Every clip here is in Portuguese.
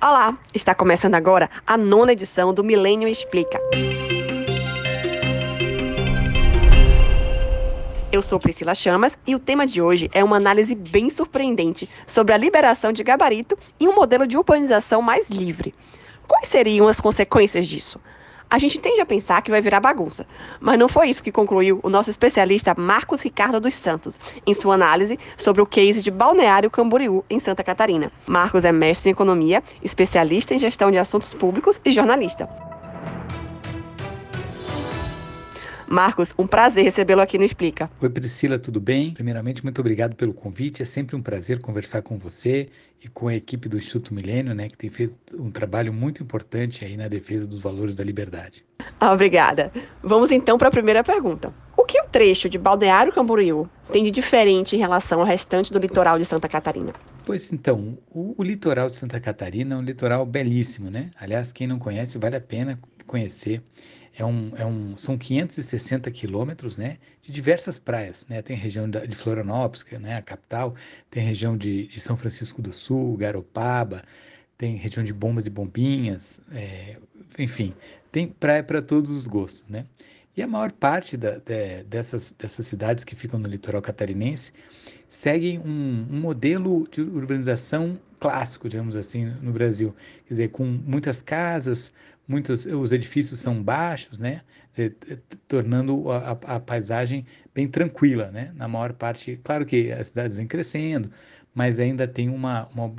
Olá, está começando agora a nona edição do Milênio Explica. Eu sou Priscila Chamas e o tema de hoje é uma análise bem surpreendente sobre a liberação de gabarito e um modelo de urbanização mais livre. Quais seriam as consequências disso? A gente tende a pensar que vai virar bagunça, mas não foi isso que concluiu o nosso especialista Marcos Ricardo dos Santos em sua análise sobre o case de Balneário Camboriú, em Santa Catarina. Marcos é mestre em economia, especialista em gestão de assuntos públicos e jornalista. Marcos, um prazer recebê-lo aqui no Explica. Oi, Priscila, tudo bem? Primeiramente, muito obrigado pelo convite. É sempre um prazer conversar com você e com a equipe do Instituto Milênio, né, que tem feito um trabalho muito importante aí na defesa dos valores da liberdade. Ah, obrigada. Vamos então para a primeira pergunta. O que o trecho de Balneário Camboriú tem de diferente em relação ao restante do litoral de Santa Catarina? Pois então, o, o litoral de Santa Catarina é um litoral belíssimo, né? Aliás, quem não conhece, vale a pena conhecer. É um, é um, são 560 quilômetros né, de diversas praias. Né? Tem região de Florianópolis, que é né, a capital, tem região de, de São Francisco do Sul, Garopaba, tem região de Bombas e Bombinhas, é, enfim, tem praia para todos os gostos. Né? E a maior parte da, de, dessas, dessas cidades que ficam no litoral catarinense seguem um, um, modelo de urbanização clássico, digamos assim, no Brasil. Quer dizer, com muitas casas, muitos os edifícios são baixos, né? tornando a, a, paisagem bem tranquila, né? Na maior parte, claro que as cidades vêm crescendo, mas ainda tem uma, uma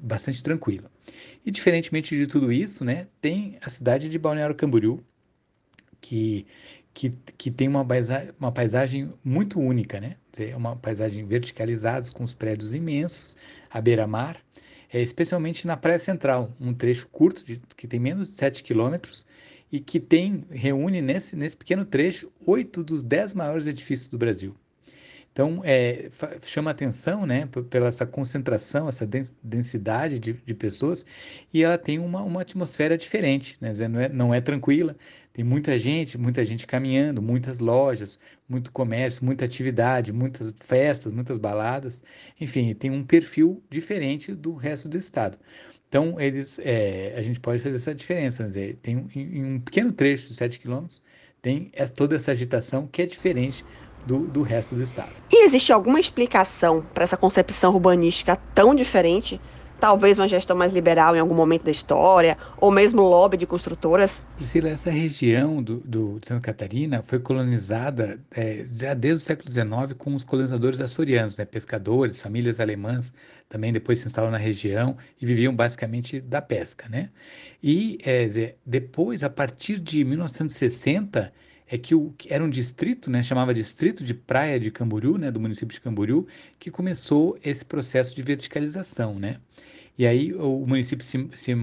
bastante tranquila. E diferentemente de tudo isso, né? Tem a cidade de Balneário Camboriú, que que, que tem uma paisagem, uma paisagem muito única, né? É uma paisagem verticalizada, com os prédios imensos, à beira-mar, é, especialmente na Praia Central, um trecho curto, de, que tem menos de 7 quilômetros, e que tem, reúne nesse, nesse pequeno trecho oito dos dez maiores edifícios do Brasil. Então, é, chama atenção né, pela essa concentração, essa densidade de, de pessoas, e ela tem uma, uma atmosfera diferente, né? não, é, não é tranquila, tem muita gente, muita gente caminhando, muitas lojas, muito comércio, muita atividade, muitas festas, muitas baladas, enfim, tem um perfil diferente do resto do estado. Então, eles, é, a gente pode fazer essa diferença, dizer, tem um, em um pequeno trecho de 7 quilômetros, tem toda essa agitação que é diferente do, do resto do estado. E existe alguma explicação para essa concepção urbanística tão diferente? Talvez uma gestão mais liberal em algum momento da história, ou mesmo lobby de construtoras? Priscila, essa região do, do, de Santa Catarina foi colonizada é, já desde o século XIX com os colonizadores açorianos, né, pescadores, famílias alemãs, também depois se instalaram na região e viviam basicamente da pesca. Né? E é, depois, a partir de 1960, é que o, era um distrito, né, chamava Distrito de Praia de Camboriú, né, do município de Camboriú, que começou esse processo de verticalização, né? E aí o município se, se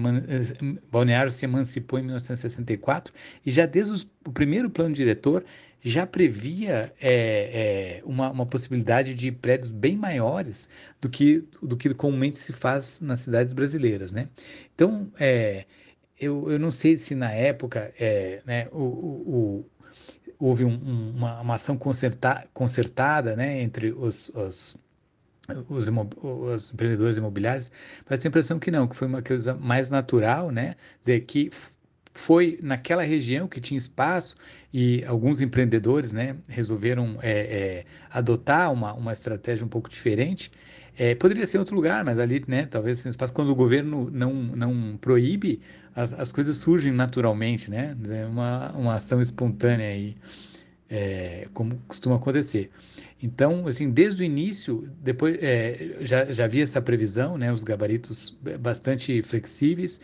Balneário se emancipou em 1964 e já desde os, o primeiro plano diretor já previa é, é, uma, uma possibilidade de prédios bem maiores do que, do que comumente se faz nas cidades brasileiras, né? Então, é, eu, eu não sei se na época né, o, o, houve um, um, uma, uma, ação concerta, concertada né, entre os, os, os, os, empreendedores imobiliários, mas tenho a impressão que não, que foi uma coisa mais natural, né? Dizer que foi naquela região que tinha espaço e alguns empreendedores né, resolveram é, é, adotar uma, uma estratégia um pouco diferente. É, poderia ser outro lugar, mas ali, né, talvez um espaço, quando o governo não, não proíbe, as, as coisas surgem naturalmente, né? É uma, uma ação espontânea aí, é, como costuma acontecer. Então, assim, desde o início, depois é, já, já havia essa previsão, né, os gabaritos bastante flexíveis.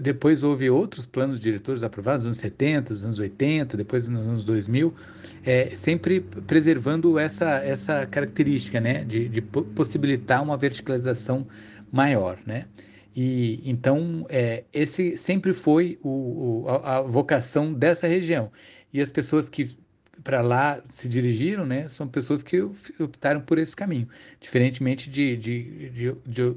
Depois houve outros planos diretores aprovados nos anos 70, nos anos 80, depois nos anos 2000, é, sempre preservando essa, essa característica, né, de, de possibilitar uma verticalização maior, né. E então é, esse sempre foi o, o, a, a vocação dessa região. E as pessoas que para lá se dirigiram, né, são pessoas que optaram por esse caminho, diferentemente de, de, de, de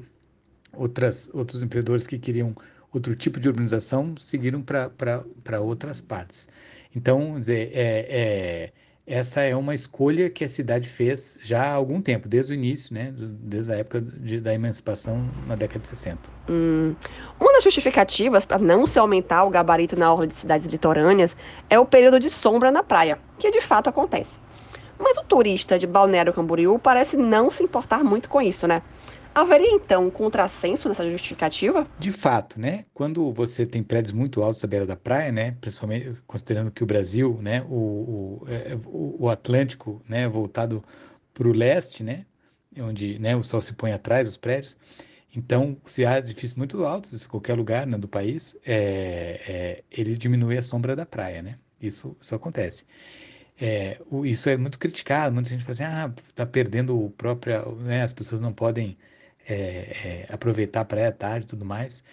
outras, outros empreendedores que queriam outro tipo de urbanização, seguiram para outras partes. Então, dizer, é, é, essa é uma escolha que a cidade fez já há algum tempo, desde o início, né, desde a época de, da emancipação na década de 60. Hum. Uma das justificativas para não se aumentar o gabarito na orla de cidades litorâneas é o período de sombra na praia, que de fato acontece. Mas o turista de Balneário Camboriú parece não se importar muito com isso, né? Haveria então um contrassenso nessa justificativa? De fato, né? Quando você tem prédios muito altos à beira da praia, né? Principalmente considerando que o Brasil, né? O, o, é, o Atlântico, né? Voltado para o leste, né? Onde né, o sol se põe atrás dos prédios. Então, se há edifícios muito altos em qualquer lugar né, do país, é, é, ele diminui a sombra da praia, né? Isso, isso acontece. É, o, isso é muito criticado, muita gente fala assim, ah, está perdendo o próprio, né, as pessoas não podem é, é, aproveitar a praia tarde e tudo mais.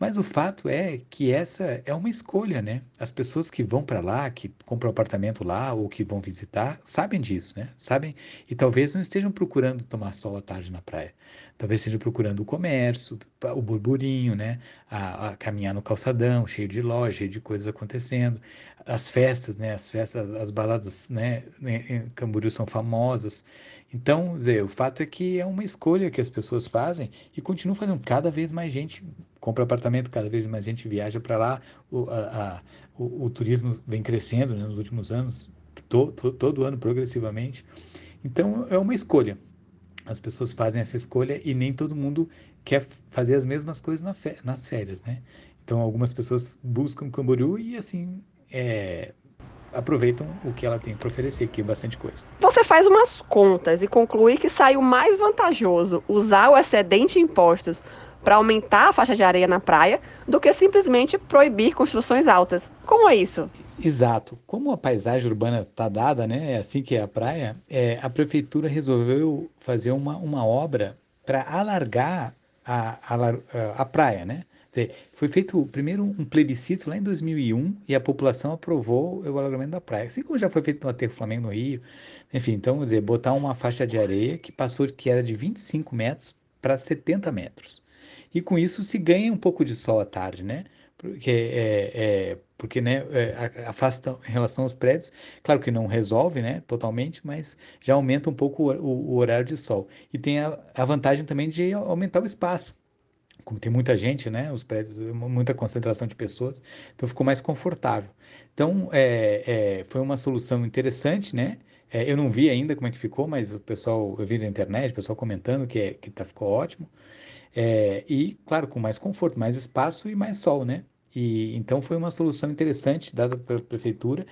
Mas o fato é que essa é uma escolha, né? As pessoas que vão para lá, que compram apartamento lá ou que vão visitar, sabem disso, né? Sabem e talvez não estejam procurando tomar sol à tarde na praia. Talvez estejam procurando o comércio, o burburinho, né? A, a caminhar no calçadão, cheio de loja, cheio de coisas acontecendo. As festas, né? As festas, as baladas, né? Em Camboriú são famosas. Então, Zé, o fato é que é uma escolha que as pessoas fazem e continuam fazendo. Cada vez mais gente compra apartamento, cada vez mais gente viaja para lá. O, a, a, o, o, turismo vem crescendo né, nos últimos anos, to, to, todo ano progressivamente. Então, é uma escolha. As pessoas fazem essa escolha e nem todo mundo quer fazer as mesmas coisas na nas férias, né? Então, algumas pessoas buscam Camboriú e, assim, é, aproveitam o que ela tem para oferecer, que é bastante coisa. Você faz umas contas e conclui que saiu mais vantajoso usar o excedente em impostos para aumentar a faixa de areia na praia do que simplesmente proibir construções altas. Como é isso? Exato. Como a paisagem urbana está dada, né, é assim que é a praia, é, a prefeitura resolveu fazer uma, uma obra para alargar a, a, a praia, né? Dizer, foi feito primeiro um plebiscito lá em 2001 e a população aprovou o alargamento da praia. Assim como já foi feito no Aterro Flamengo no Rio. Enfim, então, dizer, botar uma faixa de areia que passou que era de 25 metros para 70 metros. E com isso se ganha um pouco de sol à tarde, né? Porque, é, é porque né, é, afasta em relação aos prédios, claro que não resolve né, totalmente, mas já aumenta um pouco o, o, o horário de sol. E tem a, a vantagem também de aumentar o espaço como tem muita gente, né, os prédios, muita concentração de pessoas, então ficou mais confortável. Então, é, é, foi uma solução interessante, né? É, eu não vi ainda como é que ficou, mas o pessoal, eu vi na internet, o pessoal comentando que, é, que tá, ficou ótimo. E, claro, com mais conforto, mais espaço e mais sol, né? E, então foi uma solução interessante dada pela prefeitura,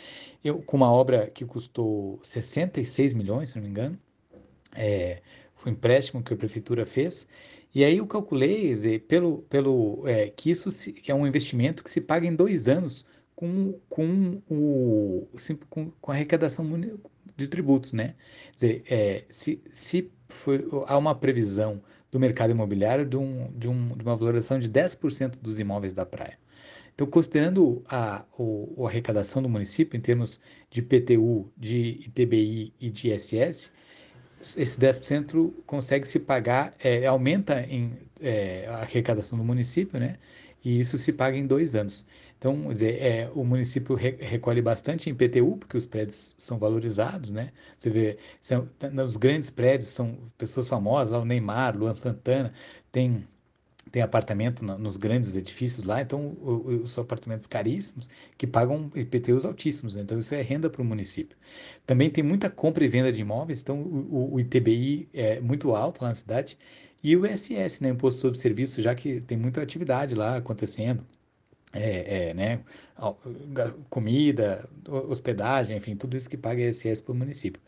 eu, com uma obra que custou 66 milhões, se não me engano, é, foi um empréstimo que a prefeitura fez, e aí eu calculei, pelo, pelo é, que isso se, que é um investimento que se paga em dois anos com, com, o, com, com a arrecadação de tributos, né? Quer é, se, se há uma previsão do mercado imobiliário de, um, de, um, de uma valorização de 10% dos imóveis da praia. Então, considerando a, o, a arrecadação do município em termos de PTU, de ITBI e de ISS, esse 10% consegue se pagar, é, aumenta em, é, a arrecadação do município, né? E isso se paga em dois anos. Então, dizer, é, o município re, recolhe bastante em PTU, porque os prédios são valorizados, né? Você vê, são, os grandes prédios são pessoas famosas, lá o Neymar, Luan Santana, tem tem apartamento nos grandes edifícios lá, então os apartamentos caríssimos que pagam IPTUs altíssimos, né? então isso é renda para o município. Também tem muita compra e venda de imóveis, então o, o ITBI é muito alto lá na cidade, e o ISS, né, Imposto sobre Serviço, já que tem muita atividade lá acontecendo, é, é, né, comida, hospedagem, enfim, tudo isso que paga ISS para o município.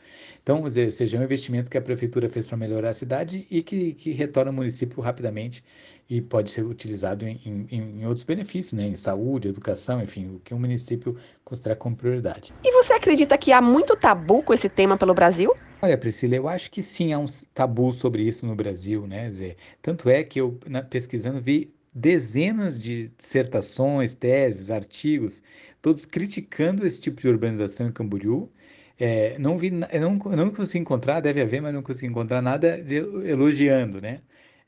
Então, ou seja, é um investimento que a prefeitura fez para melhorar a cidade e que, que retorna ao município rapidamente e pode ser utilizado em, em, em, outros benefícios, né, em saúde, educação, enfim, o que o município considera como prioridade. E você acredita que há muito tabu com esse tema pelo Brasil? Olha, Priscila, eu acho que sim, há um tabu sobre isso no Brasil, né, Zé? Tanto é que eu, na, pesquisando, vi dezenas de dissertações, teses, artigos, todos criticando esse tipo de urbanização em Camboriú. É, não vi, não, não consegui encontrar, deve haver, mas não consegui encontrar nada de, elogiando, né?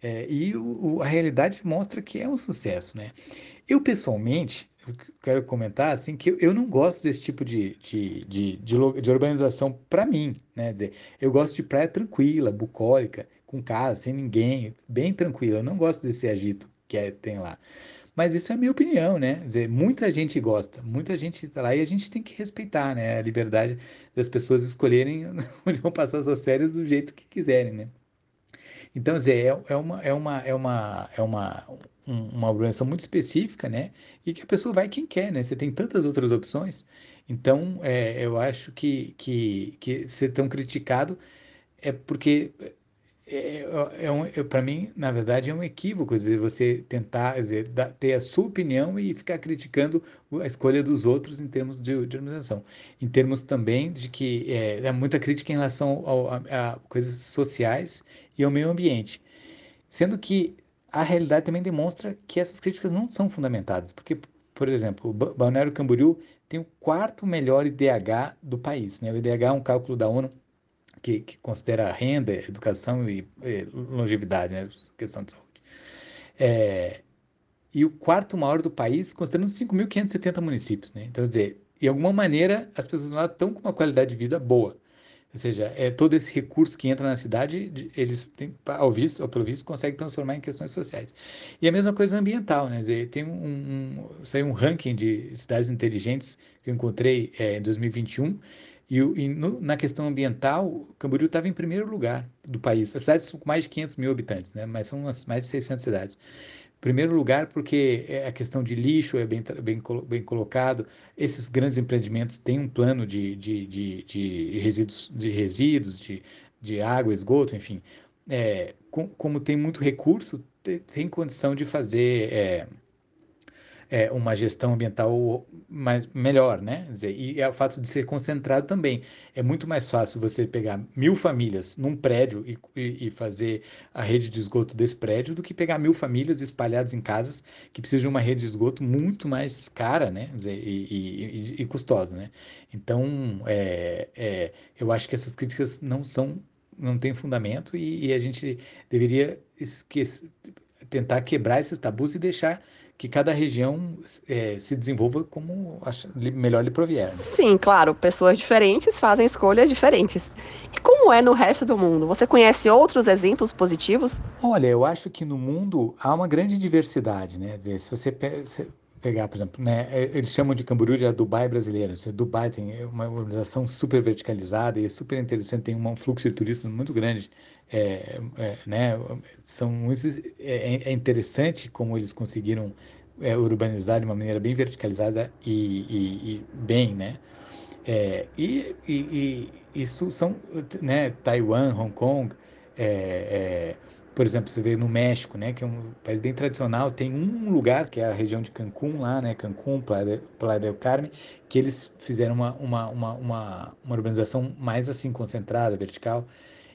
É, e o, a realidade mostra que é um sucesso, né? Eu, pessoalmente, eu quero comentar assim que eu não gosto desse tipo de, de, de, de, de urbanização para mim, né? Dizer, eu gosto de praia tranquila, bucólica, com casa, sem ninguém, bem tranquila. Eu não gosto desse agito que é, tem lá. Mas isso é minha opinião, né? Quer dizer, muita gente gosta, muita gente está lá e a gente tem que respeitar, né? A liberdade das pessoas escolherem onde vão passar suas férias do jeito que quiserem, né? Então, dizer, é, é uma, é uma, é uma, é uma, uma organização muito específica, né? E que a pessoa vai quem quer, né? Você tem tantas outras opções. Então, é, eu acho que, que, que ser tão criticado é porque é, é um, é, para mim, na verdade, é um equívoco dizer, você tentar dizer, ter a sua opinião e ficar criticando a escolha dos outros em termos de, de organização. Em termos também de que é, é muita crítica em relação ao, a, a, coisas sociais e ao meio ambiente. Sendo que a realidade também demonstra que essas críticas não são fundamentadas, porque, por exemplo, o Balneário Camboriú tem o quarto melhor IDH do país. Né? O IDH é um cálculo da ONU que, que considera renda, educação e, e longevidade, né? questão de saúde. É, e o quarto maior do país, considerando 5.570 municípios. Né? Então, dizer, de alguma maneira, as pessoas lá estão com uma qualidade de vida boa. Ou seja, é todo esse recurso que entra na cidade, eles têm, ao visto, ou pelo visto, conseguem transformar em questões sociais. E a mesma coisa ambiental, né? Dizer, tem um, um, saiu um ranking de cidades inteligentes que eu encontrei é, em 2021 e, e no, na questão ambiental, Camboriú estava em primeiro lugar do país. As cidades são com mais de 500 mil habitantes, né? mas são umas, mais de 600 cidades. Primeiro lugar, porque é, a questão de lixo é bem, bem, bem colocado. Esses grandes empreendimentos têm um plano de, de, de, de resíduos, de, resíduos de, de água, esgoto, enfim. É, com, como tem muito recurso, tem condição de fazer é, é, uma gestão ambiental mais, melhor, né? Dizer, e é o fato de ser concentrado também. É muito mais fácil você pegar mil famílias num prédio e, e, e fazer a rede de esgoto desse prédio do que pegar mil famílias espalhadas em casas que precisam de uma rede de esgoto muito mais cara, né? Dizer, e, e, custosa, né? Então, é, é, eu acho que essas críticas não são não tem fundamento e, e a gente deveria esquecer, tentar quebrar esses tabus e deixar que cada região é, se desenvolva como melhor lhe provier. Né? Sim, claro, pessoas diferentes fazem escolhas diferentes. E como é no resto do mundo? Você conhece outros exemplos positivos? Olha, eu acho que no mundo há uma grande diversidade, né? Dizer, se você pegar, por exemplo, né, é, eles chamam de Camboriú de Dubai brasileiro. Dubai tem uma organização super verticalizada e é super interessante, tem um fluxo de turistas muito grande. É, é, né, são muitos, é, é, interessante como eles conseguiram é, urbanizar de uma maneira bem verticalizada e, e, e bem, né? É, e, e, isso são, né, Taiwan, Hong Kong, por exemplo, você vê no México, né, que é um país bem tradicional, tem um lugar, que é a região de Cancún lá, né, Cancún, Playa, del Carmen, que eles fizeram uma, uma, uma, uma, uma urbanização mais assim, concentrada, vertical,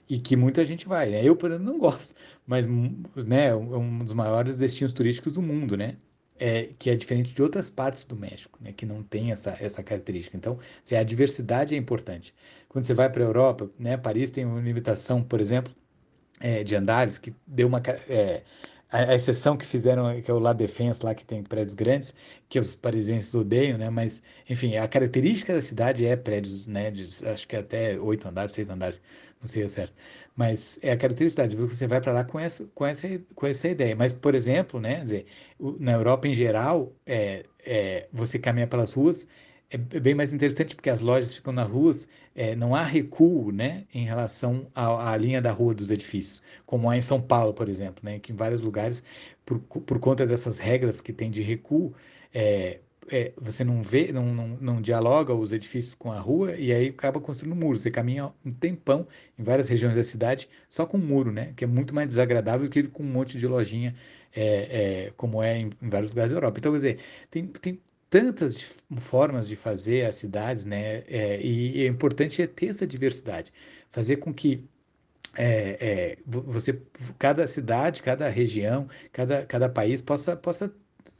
e que muita gente vai, né? Eu, por exemplo, não gosto, mas né, é um dos maiores destinos turísticos do mundo, né? É, que é diferente de outras partes do México, né, que não tem essa, essa característica. Então, a diversidade é importante. Quando você vai para a Europa, né, Paris tem uma limitação, por exemplo, é, de andares que deu uma é, a, a, exceção que fizeram que é o La Défense lá que tem prédios grandes que os parisienses odeiam, né? Mas enfim, a característica da cidade é prédios, né? De, acho que até oito andares, seis andares, não sei o certo. Mas é a característica você vai para lá com essa com essa com essa ideia. Mas por exemplo, né? Dizer, na Europa em geral, é, é, você caminha pelas ruas é bem mais interessante porque as lojas ficam nas ruas, é, não há recuo né, em relação à, à, linha da rua dos edifícios, como há em São Paulo, por exemplo, né, que em vários lugares, por, por conta dessas regras que tem de recuo, é, é, você não vê, não, não, não, dialoga os edifícios com a rua e aí acaba construindo um muro. Você caminha um tempão em várias regiões da cidade só com um muro, né? Que é muito mais desagradável que com um monte de lojinha, é, é, como é em, em, vários lugares da Europa. Então, quer dizer, tem, tem tantas formas de fazer as cidades, né? É, e é importante é ter essa diversidade, fazer com que é, é, você, cada cidade, cada região, cada, cada país possa, possa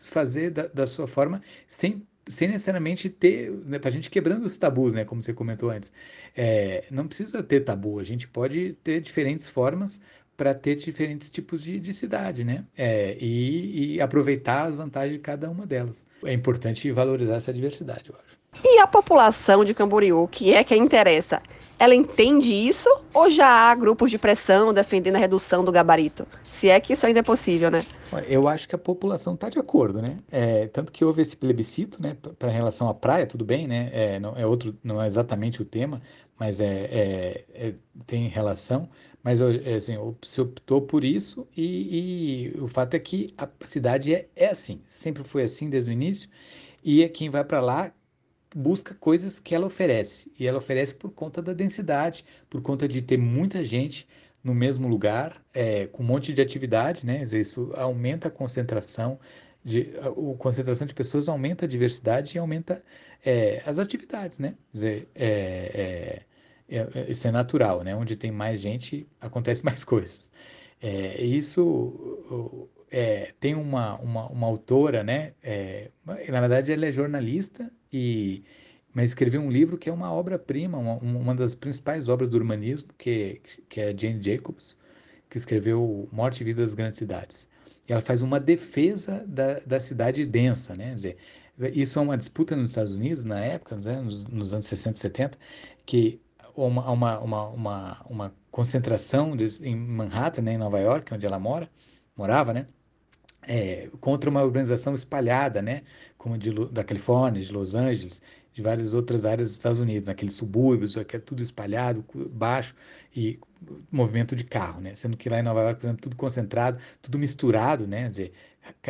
fazer da, da sua forma sem sem necessariamente ter, né, para a gente quebrando os tabus, né, como você comentou antes. É, não precisa ter tabu, a gente pode ter diferentes formas para ter diferentes tipos de, de cidade, né? É, e, e, aproveitar as vantagens de cada uma delas. É importante valorizar essa diversidade, eu acho. E a população de Camboriú, que é quem interessa, ela entende isso ou já há grupos de pressão defendendo a redução do gabarito? Se é que isso ainda é possível, né? Eu acho que a população está de acordo, né? É, tanto que houve esse plebiscito, né, para relação à praia, tudo bem, né? É, não é outro, não é exatamente o tema, mas é, é, é tem relação. Mas é, assim, se optou por isso e, e, o fato é que a cidade é, é assim, sempre foi assim desde o início. E é quem vai para lá busca coisas que ela oferece. E ela oferece por conta da densidade, por conta de ter muita gente no mesmo lugar, é, com um monte de atividade, né? Isso aumenta a concentração, de, a, a, concentração de pessoas aumenta a diversidade e aumenta é, as atividades, né? Dizer, é, é, é, isso é natural, né? Onde tem mais gente, acontece mais coisas. É, isso é, tem uma, uma, uma, autora, né? É, na verdade, ela é jornalista e mas escreveu um livro que é uma obra-prima, uma, uma das principais obras do urbanismo, que, que é Jane Jacobs, que escreveu Morte e Vida das Grandes Cidades. E ela faz uma defesa da, da cidade densa, né? Quer dizer, isso é uma disputa nos Estados Unidos, na época, né? nos, nos anos 60 e 70, que uma, uma, uma, uma, uma concentração de, em Manhattan, né, em Nova York, onde ela mora, morava, né, é, contra uma urbanização espalhada, né, como de, da Califórnia, de Los Angeles, de várias outras áreas dos Estados Unidos, naqueles subúrbios, aqui é tudo espalhado, baixo e movimento de carro, né, sendo que lá em Nova York, por exemplo, tudo concentrado, tudo misturado, né, quer dizer,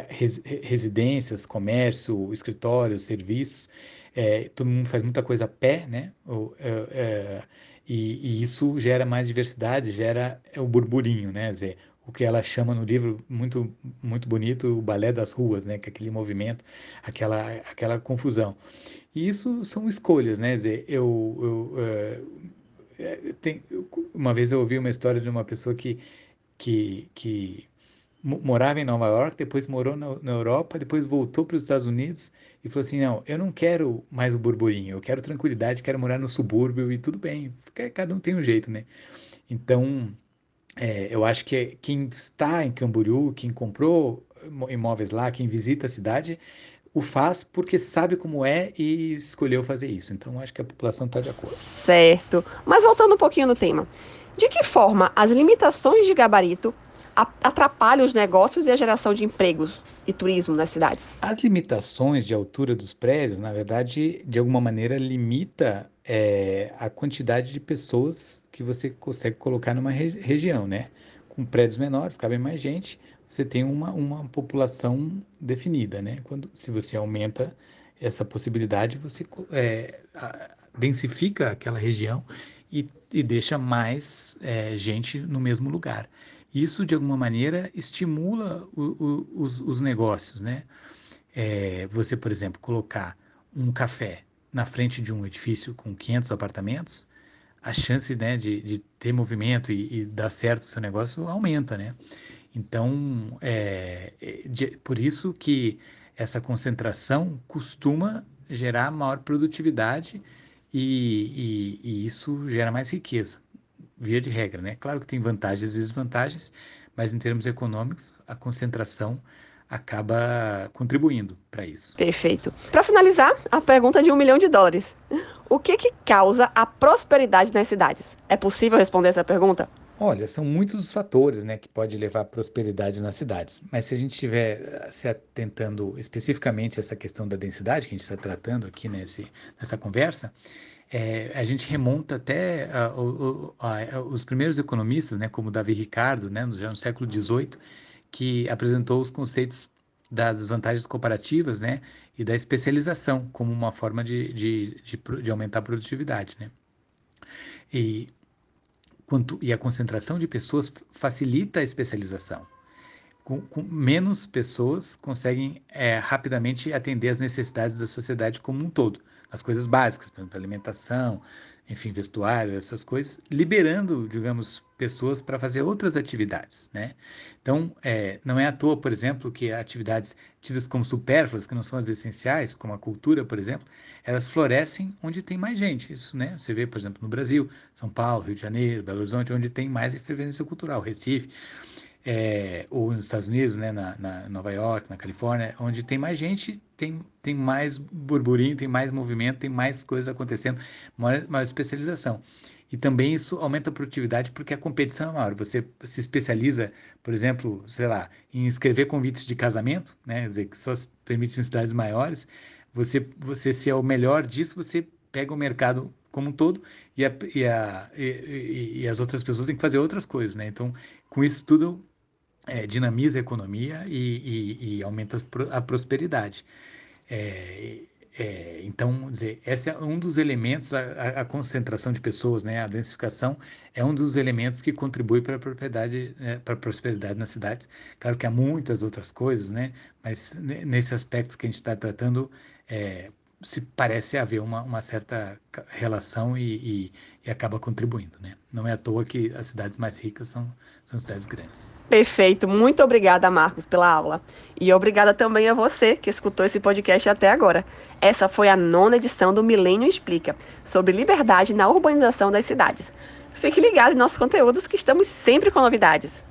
res, residências, comércio, escritórios, serviços, é, todo mundo faz muita coisa a pé, né? Ou, é, é, e, e, isso gera mais diversidade, gera o burburinho, né? Quer dizer, o que ela chama no livro muito muito bonito o balé das ruas, né? Que é aquele movimento, aquela aquela confusão. E isso são escolhas, né? Quer dizer, eu, eu é, é, tem, uma vez eu ouvi uma história de uma pessoa que que, que morava em Nova York, depois morou na, na Europa, depois voltou para os Estados Unidos e falou assim: não, eu não quero mais o burburinho, eu quero tranquilidade, quero morar no subúrbio e tudo bem, cada um tem um jeito, né? Então, é, eu acho que quem está em Camboriú, quem comprou imóveis lá, quem visita a cidade, o faz porque sabe como é e escolheu fazer isso. Então, acho que a população está de acordo. Certo. Mas voltando um pouquinho no tema. De que forma as limitações de gabarito atrapalham os negócios e a geração de empregos e turismo nas cidades? As limitações de altura dos prédios, na verdade, de alguma maneira limita é, a quantidade de pessoas que você consegue colocar numa re região, né? Com prédios menores, cabe mais gente, você tem uma, uma população definida, né? Quando, se você aumenta essa possibilidade, você é, densifica aquela região e, e deixa mais é, gente no mesmo lugar. Isso, de alguma maneira, estimula o, o, os, os, negócios, né? É, você, por exemplo, colocar um café na frente de um edifício com 500 apartamentos, a chance né, de, de ter movimento e, e, dar certo o seu negócio aumenta, né? Então, é, é de, por isso que essa concentração costuma gerar maior produtividade e, e, e isso gera mais riqueza via de regra, né? Claro que tem vantagens e desvantagens, mas em termos econômicos, a concentração acaba contribuindo para isso. Perfeito. Para finalizar, a pergunta de um milhão de dólares. O que que causa a prosperidade nas cidades? É possível responder essa pergunta? Olha, são muitos os fatores né, que pode levar à prosperidade nas cidades. Mas se a gente estiver eh, se atentando especificamente a essa questão da densidade que a gente está tratando aqui nesse, nessa conversa, é, a gente remonta até uh, os primeiros economistas, né, como Davi Ricardo, né, já no século XVIII, que apresentou os conceitos das vantagens comparativas né, e da especialização como uma forma de, de, de, de aumentar a produtividade. Né? E, quanto, e a concentração de pessoas facilita a especialização. Com, com menos pessoas conseguem é, rapidamente atender às necessidades da sociedade como um todo as coisas básicas, por exemplo, alimentação, enfim, vestuário, essas coisas, liberando, digamos, pessoas para fazer outras atividades, né? Então, é, não é à toa, por exemplo, que atividades tidas como supérfluas, que não são as essenciais, como a cultura, por exemplo, elas florescem onde tem mais gente. Isso, né? Você vê, por exemplo, no Brasil, São Paulo, Rio de Janeiro, Belo Horizonte, onde tem mais efervescência cultural, Recife, é, ou nos Estados Unidos, né, na, na, Nova York, na Califórnia, onde tem mais gente, tem, tem mais burburinho, tem mais movimento, tem mais coisas acontecendo, maior, maior especialização. E também isso aumenta a produtividade porque a competição é maior. Você se especializa, por exemplo, sei lá, em escrever convites de casamento, né? Quer dizer, que só se permite em cidades maiores. Você, você se é o melhor disso, você pega o mercado como um todo e, a, e, a, e, e, as outras pessoas têm que fazer outras coisas, né? Então, com isso tudo, é, dinamiza a economia e, aumenta a prosperidade. É, é, então, dizer, esse é um dos elementos, a, a, concentração de pessoas, né, a densificação, é um dos elementos que contribui para a propriedade, né, para a prosperidade nas cidades. Claro que há muitas outras coisas, né, mas nesse aspecto que a gente está tratando, é, se parece haver uma, uma certa relação e, e, e, acaba contribuindo, né? Não é à toa que as cidades mais ricas são, são cidades grandes. Perfeito, muito obrigada, Marcos, pela aula. E obrigada também a você que escutou esse podcast até agora. Essa foi a nona edição do Milênio Explica, sobre liberdade na urbanização das cidades. Fique ligado em nossos conteúdos que estamos sempre com novidades.